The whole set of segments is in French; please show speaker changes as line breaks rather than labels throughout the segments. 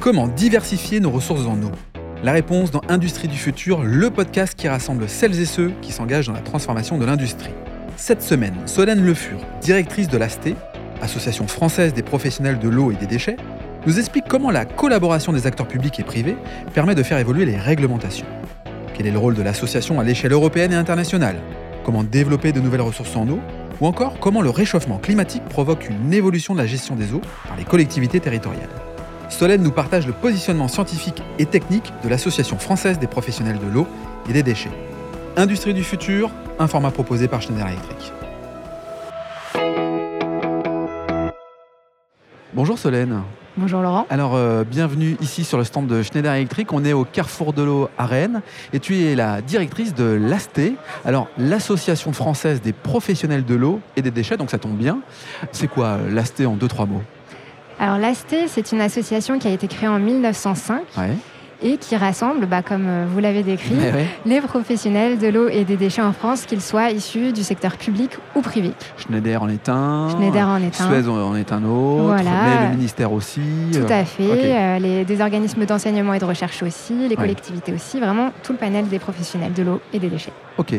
Comment diversifier nos ressources en eau La réponse dans Industrie du futur, le podcast qui rassemble celles et ceux qui s'engagent dans la transformation de l'industrie. Cette semaine, Solène Le Fur, directrice de l'ASTE, Association française des professionnels de l'eau et des déchets, nous explique comment la collaboration des acteurs publics et privés permet de faire évoluer les réglementations. Quel est le rôle de l'association à l'échelle européenne et internationale Comment développer de nouvelles ressources en eau Ou encore comment le réchauffement climatique provoque une évolution de la gestion des eaux par les collectivités territoriales Solène nous partage le positionnement scientifique et technique de l'Association française des professionnels de l'eau et des déchets. Industrie du futur, un format proposé par Schneider Electric. Bonjour Solène.
Bonjour Laurent.
Alors, euh, bienvenue ici sur le stand de Schneider Electric. On est au Carrefour de l'eau à Rennes et tu es la directrice de l'ASTE, alors l'Association française des professionnels de l'eau et des déchets, donc ça tombe bien. C'est quoi euh, l'ASTE en deux, trois mots?
Alors l'ASTE, c'est une association qui a été créée en 1905
Ouais.
Et qui rassemble, bah, comme euh, vous l'avez décrit,
Ouais,
les professionnels de l'eau et des déchets en France, qu'ils soient issus du secteur public ou privé.
Schneider en est un.
Schneider en est un.
Suez en est un autre.
Voilà.
Mais le ministère aussi.
Tout
euh,
à fait. euh, les, des organismes d'enseignement et de recherche aussi, les
Ouais.
collectivités aussi, vraiment tout le panel des professionnels de l'eau et des déchets.
Ok.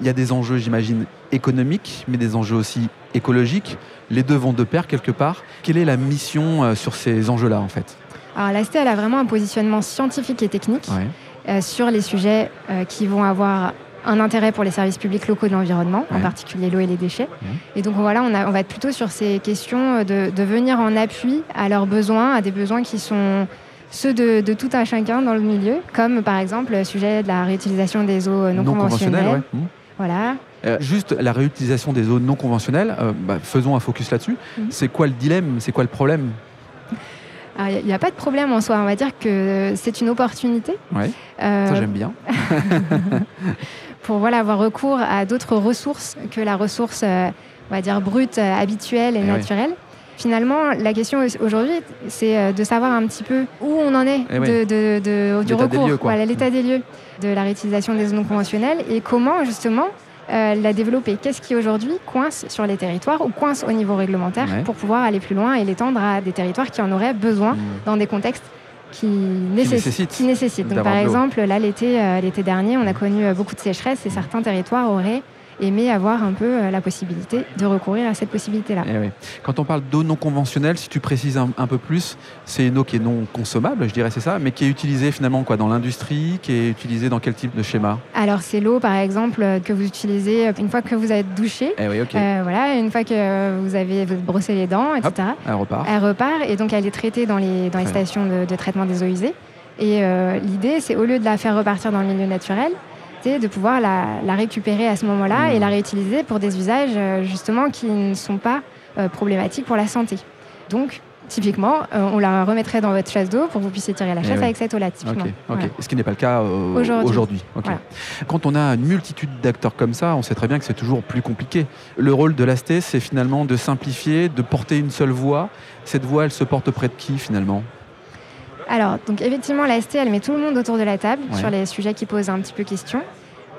Il y a des enjeux, j'imagine, économiques, mais des enjeux aussi écologiques. Les deux vont de pair quelque part. Quelle est la mission sur ces enjeux-là, en fait?
Alors l'ASTE, elle a vraiment un positionnement scientifique et technique.
Ouais.
euh, sur les sujets euh, qui vont avoir un intérêt pour les services publics locaux de l'environnement, en particulier l'eau et les déchets.
Ouais.
Et donc voilà, on, a- on va être plutôt sur ces questions de, de venir en appui à leurs besoins, à des besoins qui sont ceux de, de tout un chacun dans le milieu, comme par exemple le sujet de la réutilisation des eaux non, conventionnelles.
ouais. Mhm.
Voilà.
Euh, juste la réutilisation des eaux non conventionnelles, euh, bah, faisons un focus là-dessus.
Mhm.
C'est quoi le dilemme? C'est quoi le problème?
Il n'y a, pas de problème en soi, on va dire que c'est une opportunité.
Ouais,
euh,
ça j'aime bien.
pour voilà, avoir recours à d'autres ressources que la ressource, euh, on va dire, brute, euh, habituelle et
Eh ouais.
naturelle. Finalement, la question au- aujourd'hui, c'est euh, de savoir un petit peu où on en est
Eh ouais.
de, du
L'état des
recours,
lieux, quoi.
voilà, l'état des lieux de la réutilisation des non conventionnelles et comment justement euh, la développer. Qu'est-ce qui aujourd'hui coince sur les territoires ou coince au niveau réglementaire
Ouais.
pour pouvoir aller plus loin et l'étendre à des territoires qui en auraient besoin
Mhm.
dans des contextes qui nécessitent.
nécessitent
qui nécessitent. Donc,
d'avoir
par exemple, là, l'été, euh, l'été dernier, on a connu euh, beaucoup de sécheresse et certains territoires auraient aimé avoir un peu euh, la possibilité de recourir à cette possibilité-là.
Eh oui. Quand on parle d'eau non conventionnelle, si tu précises un, un peu plus, c'est une eau qui est non consommable, je dirais c'est ça, mais qui est utilisée finalement quoi dans l'industrie, qui est utilisée dans quel type de schéma?
Alors, c'est l'eau, par exemple, euh, que vous utilisez euh, une fois que vous êtes douché.
Eh oui.
Euh, voilà, une fois que vous avez brossé les dents, etc.
Elle repart.
Elle repart et donc elle est traitée dans les, dans les stations de, de traitement des eaux usées. Et euh, l'idée, c'est au lieu de la faire repartir dans le milieu naturel, de pouvoir la, la récupérer à ce moment-là
Mmh.
et la réutiliser pour des usages euh, justement qui ne sont pas euh, problématiques pour la santé. Donc, typiquement, euh, on la remettrait dans votre chasse d'eau pour que vous puissiez tirer la
Eh
chasse avec cette eau-là, typiquement. Voilà.
Ce qui n'est pas le cas euh,
Aujourd'hui. Voilà.
Quand on a une multitude d'acteurs comme ça, on sait très bien que c'est toujours plus compliqué. Le rôle de l'ASTE, c'est finalement de simplifier, de porter une seule voix. Cette voix, elle se porte auprès de qui finalement?
Alors, donc effectivement, la ST, elle met tout le monde autour de la table
Ouais.
sur les sujets qui posent un petit peu question.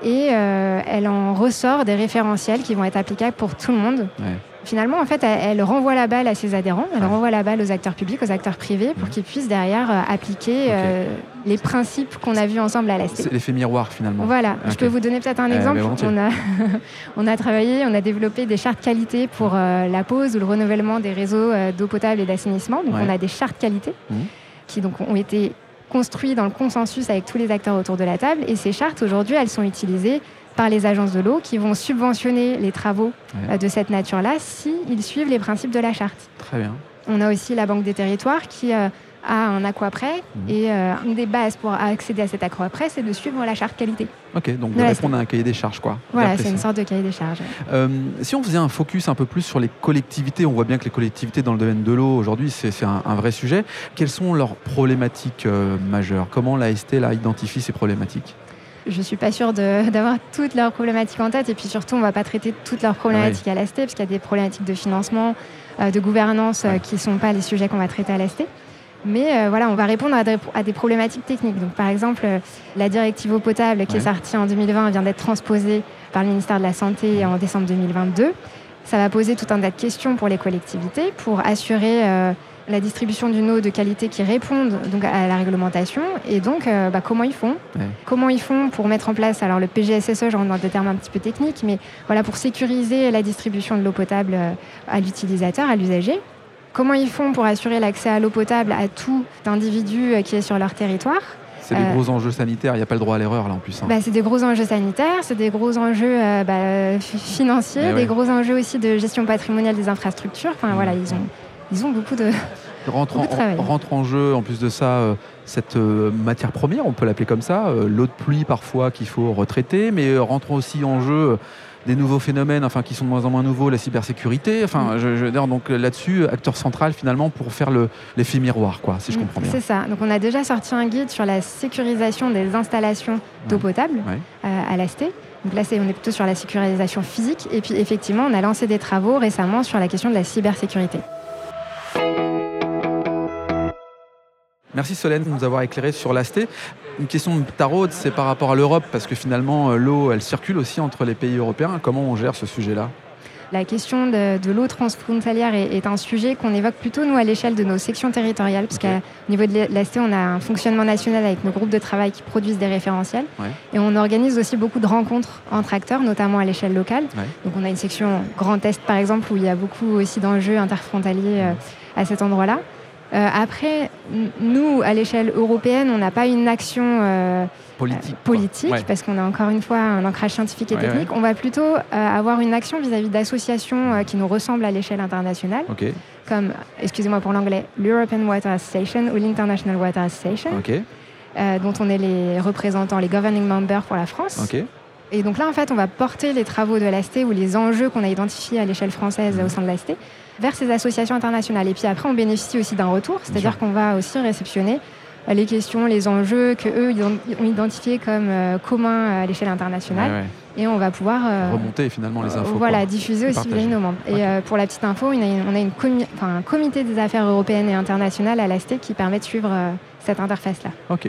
Et euh, elle en ressort des référentiels qui vont être applicables pour tout le monde.
Ouais.
Finalement, en fait, elle, elle renvoie la balle à ses adhérents, elle
Ouais.
renvoie la balle aux acteurs publics, aux acteurs privés, pour
Mhm.
qu'ils puissent derrière euh, appliquer euh, les principes qu'on a vus ensemble à la ST.
C'est l'effet miroir finalement.
Voilà, je peux vous donner peut-être un
Eh,
exemple. on, a on a travaillé, on a développé des chartes qualité pour la pose ou le renouvellement des réseaux d'eau potable et d'assainissement. Donc on a des chartes qualité
Mhm.
Qui donc ont été construites dans le consensus avec tous les acteurs autour de la table. Et ces chartes, aujourd'hui, elles sont utilisées par les agences de l'eau qui vont subventionner les travaux
Ouais.
euh, de cette nature-là s'ils suivent les principes de la charte.
Très bien.
On a aussi la Banque des territoires qui a un aquaprès
Mhm.
et euh, une des bases pour accéder à cet aquaprès, c'est de suivre la charte qualité.
Ok, donc de
Voilà,
répondre à un cahier des charges, quoi.
Voilà, c'est une sorte de cahier des charges.
Euh, si on faisait un focus un peu plus sur les collectivités, on voit bien que les collectivités dans le domaine de l'eau aujourd'hui, c'est un, un vrai sujet. Quelles sont leurs problématiques euh, majeures? Comment l'AST là, identifie ces problématiques?
Je ne suis pas sûre de- d'avoir toutes leurs problématiques en tête. Et puis surtout, on ne va pas traiter toutes leurs problématiques à l'AST, parce qu'il y a des problématiques de financement, euh, de gouvernance euh, qui ne sont pas les sujets qu'on va traiter à l'AST. Mais euh, voilà, on va répondre à des, à des problématiques techniques. Donc, par exemple, euh, la directive eau potable qui
Ouais.
est sortie en 2020 vient d'être transposée par le ministère de la Santé en décembre 2022. Ça va poser tout un tas de questions pour les collectivités pour assurer euh, la distribution d'une eau de qualité qui réponde donc à la réglementation et donc euh, bah, comment ils font?
Ouais.
comment ils font pour mettre en place alors le PGSSE je rentre dans des termes un petit peu techniques mais voilà pour sécuriser la distribution de l'eau potable euh, à l'utilisateur à l'usager comment ils font pour assurer l'accès à l'eau potable à tout individu qui est sur leur territoire?
C'est des
Euh,
gros enjeux sanitaires, il n'y a pas le droit à l'erreur là en plus. hein.
bah, c'est des gros enjeux sanitaires, c'est des gros enjeux euh, bah, fi- financiers,
Eh
des
ouais.
gros enjeux aussi de gestion patrimoniale des infrastructures. Enfin
Mmh.
voilà, ils ont, ils ont beaucoup de.
rentre,
beaucoup de travail.
en, rentre en jeu en plus de ça euh, cette euh, matière première, on peut l'appeler comme ça, l'eau de pluie parfois qu'il faut retraiter, mais rentrent aussi en jeu des nouveaux phénomènes, enfin qui sont de moins en moins nouveaux, la cybersécurité. Enfin,
Mm.
je, je veux dire, donc euh, là-dessus, acteur central finalement pour faire le- l'effet miroir, quoi, si je
Mm,
comprends bien.
C'est ça. Donc on a déjà sorti un guide sur la sécurisation des installations d'eau potable
Ouais.
euh, à l'AST. Donc là, c'est- on est plutôt sur la sécurisation physique. Et puis effectivement, on a lancé des travaux récemment sur la question de la cybersécurité.
Merci Solène de nous avoir éclairé sur l'AST. Une question de taraude, c'est par rapport à l'Europe, parce que finalement, euh, l'eau, elle circule aussi entre les pays européens. Comment on gère ce sujet-là?
La question de, de l'eau transfrontalière est, est un sujet qu'on évoque plutôt, nous, à l'échelle de nos sections territoriales, parce
Ok.
qu'au niveau de l'AST, on a un fonctionnement national avec nos groupes de travail qui produisent des référentiels.
Ouais.
Et on organise aussi beaucoup de rencontres entre acteurs, notamment à l'échelle locale.
Ouais.
Donc on a une section Grand Est, par exemple, où il y a beaucoup aussi d'enjeux interfrontaliers euh, à cet endroit-là. Euh, après, nous, à l'échelle européenne, on n'a pas une action euh,
Politique.
euh,
quoi.
politique,
Ouais.
parce qu'on a encore une fois un ancrage scientifique et
Ouais,
technique. On va plutôt euh, avoir une action vis-à-vis d'associations euh, qui nous ressemblent à l'échelle internationale,
Ok,
comme, excusez-moi pour l'anglais, l'European Water Association ou l'International Water Association,
ok,
euh, dont on est les représentants, les governing members pour la France.
ok.
Et donc là, en fait, on va porter les travaux de l'AST ou les enjeux qu'on a identifiés à l'échelle française au sein de l'AST vers ces associations internationales. Et puis après, on bénéficie aussi d'un retour, c'est-à-dire qu'on va aussi réceptionner euh, les questions, les enjeux que eux ont identifiés comme euh, communs à l'échelle internationale,
Ouais, ouais.
et on va pouvoir euh,
Remonter finalement les
euh,
infos.
voilà, diffuser aussi via nos membres. Et euh, pour la petite info, on a, une- on a une comi- enfin, un comité des affaires européennes et internationales à l'AST qui permet de suivre euh, cette interface-là.
Ok.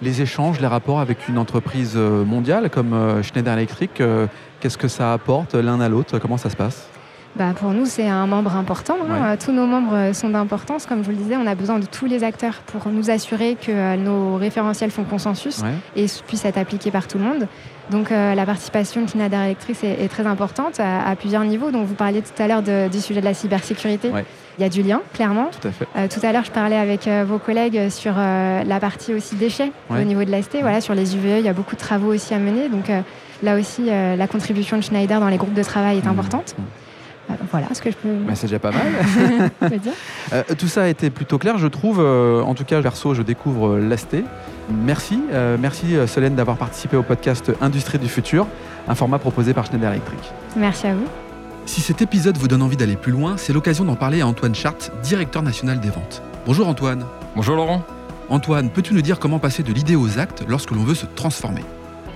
Les échanges, les rapports avec une entreprise euh, mondiale comme euh, Schneider Electric, euh, qu'est-ce que ça apporte l'un à l'autre? Comment ça se passe?
Bah, pour nous, c'est un membre important. hein.
Ouais.
Tous nos membres sont d'importance. Comme je vous le disais, on a besoin de tous les acteurs pour nous assurer que nos référentiels font consensus
Ouais.
et puissent être appliqués par tout le monde. Donc euh, la participation de Schneider Electric est, est très importante à, à plusieurs niveaux. Donc vous parliez tout à l'heure du sujet de la cybersécurité.
Ouais.
Il y a du lien, clairement.
Tout à fait.
Euh, tout à l'heure, je parlais avec euh, vos collègues sur euh, la partie aussi déchets
Ouais.
au niveau de l'AST. Voilà, sur les UVE, il y a beaucoup de travaux aussi à mener. Donc euh, là aussi, euh, la contribution de Schneider dans les groupes de travail est
Mmh.
importante.
Mmh.
Voilà ce que je peux
c'est déjà pas mal. Euh, tout ça a été plutôt clair, je trouve. Euh, en tout cas, perso, je découvre euh, l'AST. Merci, euh, merci Solène d'avoir participé au podcast Industrie du futur, un format proposé par Schneider Electric.
Merci à vous.
Si cet épisode vous donne envie d'aller plus loin, c'est l'occasion d'en parler à Antoine Chart, directeur national des ventes. Bonjour Antoine.
Bonjour Laurent.
Antoine, peux-tu nous dire comment passer de l'idée aux actes lorsque l'on veut se transformer?